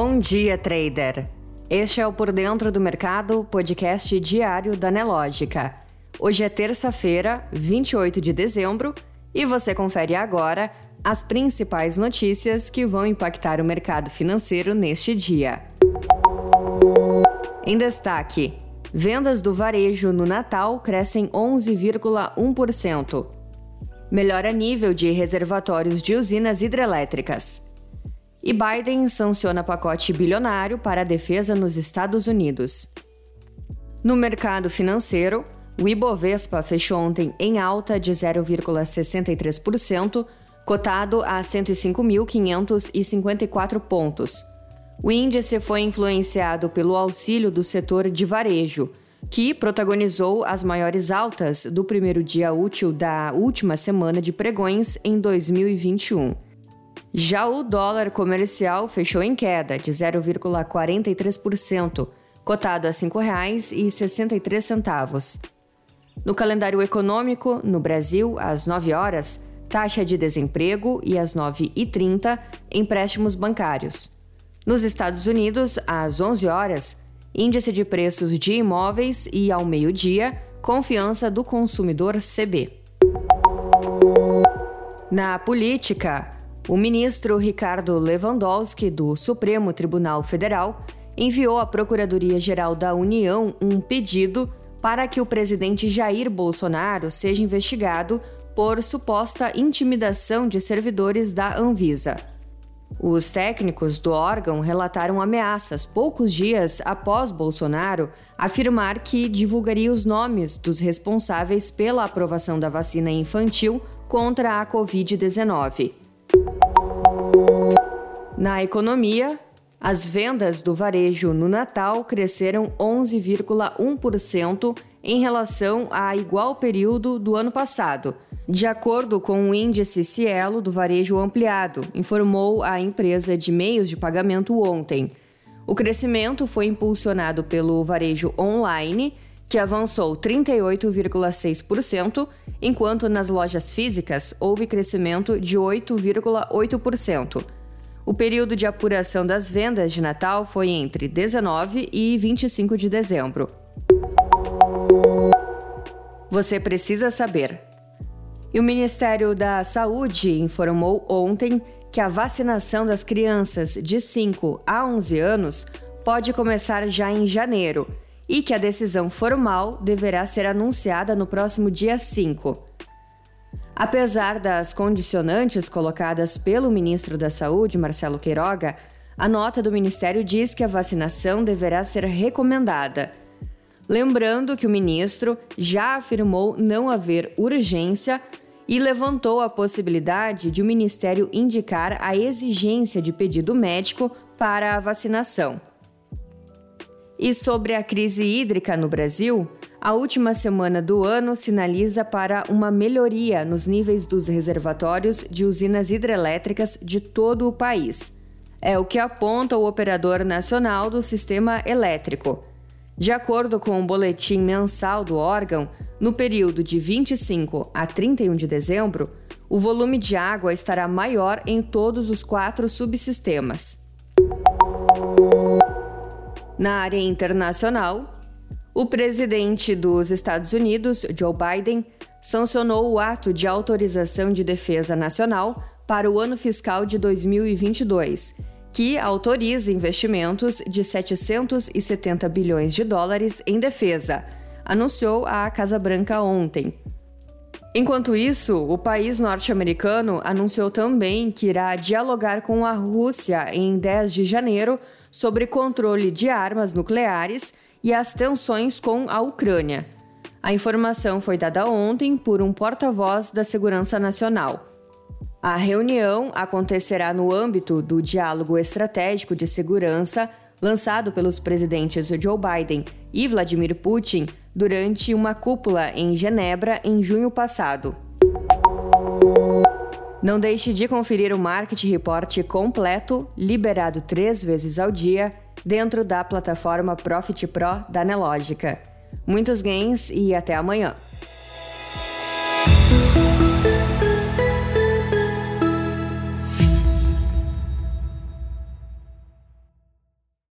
Bom dia, trader. Este é o Por Dentro do Mercado, podcast diário da Nelógica. Hoje é terça-feira, 28 de dezembro, e você confere agora as principais notícias que vão impactar o mercado financeiro neste dia. Em destaque, vendas do varejo no Natal crescem 11,1%. Melhora nível de reservatórios de usinas hidrelétricas. E Biden sanciona pacote bilionário para a defesa nos Estados Unidos. No mercado financeiro, o Ibovespa fechou ontem em alta de 0,63%, cotado a 105.554 pontos. O índice foi influenciado pelo auxílio do setor de varejo, que protagonizou as maiores altas do primeiro dia útil da última semana de pregões em 2021. Já o dólar comercial fechou em queda de 0,43%, cotado a R$ 5,63. No calendário econômico, no Brasil, às 9 horas, taxa de desemprego e às 9h30, empréstimos bancários. Nos Estados Unidos, às 11 horas, índice de preços de imóveis e ao meio-dia, confiança do consumidor CB. Na política, o ministro Ricardo Lewandowski, do Supremo Tribunal Federal, enviou à Procuradoria-Geral da União um pedido para que o presidente Jair Bolsonaro seja investigado por suposta intimidação de servidores da Anvisa. Os técnicos do órgão relataram ameaças poucos dias após Bolsonaro afirmar que divulgaria os nomes dos responsáveis pela aprovação da vacina infantil contra a Covid-19. Na economia, as vendas do varejo no Natal cresceram 11,1% em relação a igual período do ano passado, de acordo com o índice Cielo do varejo ampliado, informou a empresa de meios de pagamento ontem. O crescimento foi impulsionado pelo varejo online, que avançou 38,6%, enquanto nas lojas físicas houve crescimento de 8,8%. O período de apuração das vendas de Natal foi entre 19 e 25 de dezembro. Você precisa saber. E o Ministério da Saúde informou ontem que a vacinação das crianças de 5 a 11 anos pode começar já em janeiro e que a decisão formal deverá ser anunciada no próximo dia 5. Apesar das condicionantes colocadas pelo ministro da Saúde, Marcelo Queiroga, a nota do ministério diz que a vacinação deverá ser recomendada. Lembrando que o ministro já afirmou não haver urgência e levantou a possibilidade de o ministério indicar a exigência de pedido médico para a vacinação. E sobre a crise hídrica no Brasil, a última semana do ano sinaliza para uma melhoria nos níveis dos reservatórios de usinas hidrelétricas de todo o país. É o que aponta o Operador Nacional do Sistema Elétrico. De acordo com o boletim mensal do órgão, no período de 25 a 31 de dezembro, o volume de água estará maior em todos os quatro subsistemas. Na área internacional, o presidente dos Estados Unidos, Joe Biden, sancionou o ato de autorização de defesa nacional para o ano fiscal de 2022, que autoriza investimentos de 770 bilhões de dólares em defesa, anunciou a Casa Branca ontem. Enquanto isso, o país norte-americano anunciou também que irá dialogar com a Rússia em 10 de janeiro sobre controle de armas nucleares e as tensões com a Ucrânia. A informação foi dada ontem por um porta-voz da Segurança Nacional. A reunião acontecerá no âmbito do Diálogo Estratégico de Segurança lançado pelos presidentes Joe Biden e Vladimir Putin durante uma cúpula em Genebra em junho passado. Não deixe de conferir o Market Report completo, liberado três vezes ao dia dentro da plataforma Profit Pro da Nelogica. Muitos gains e até amanhã!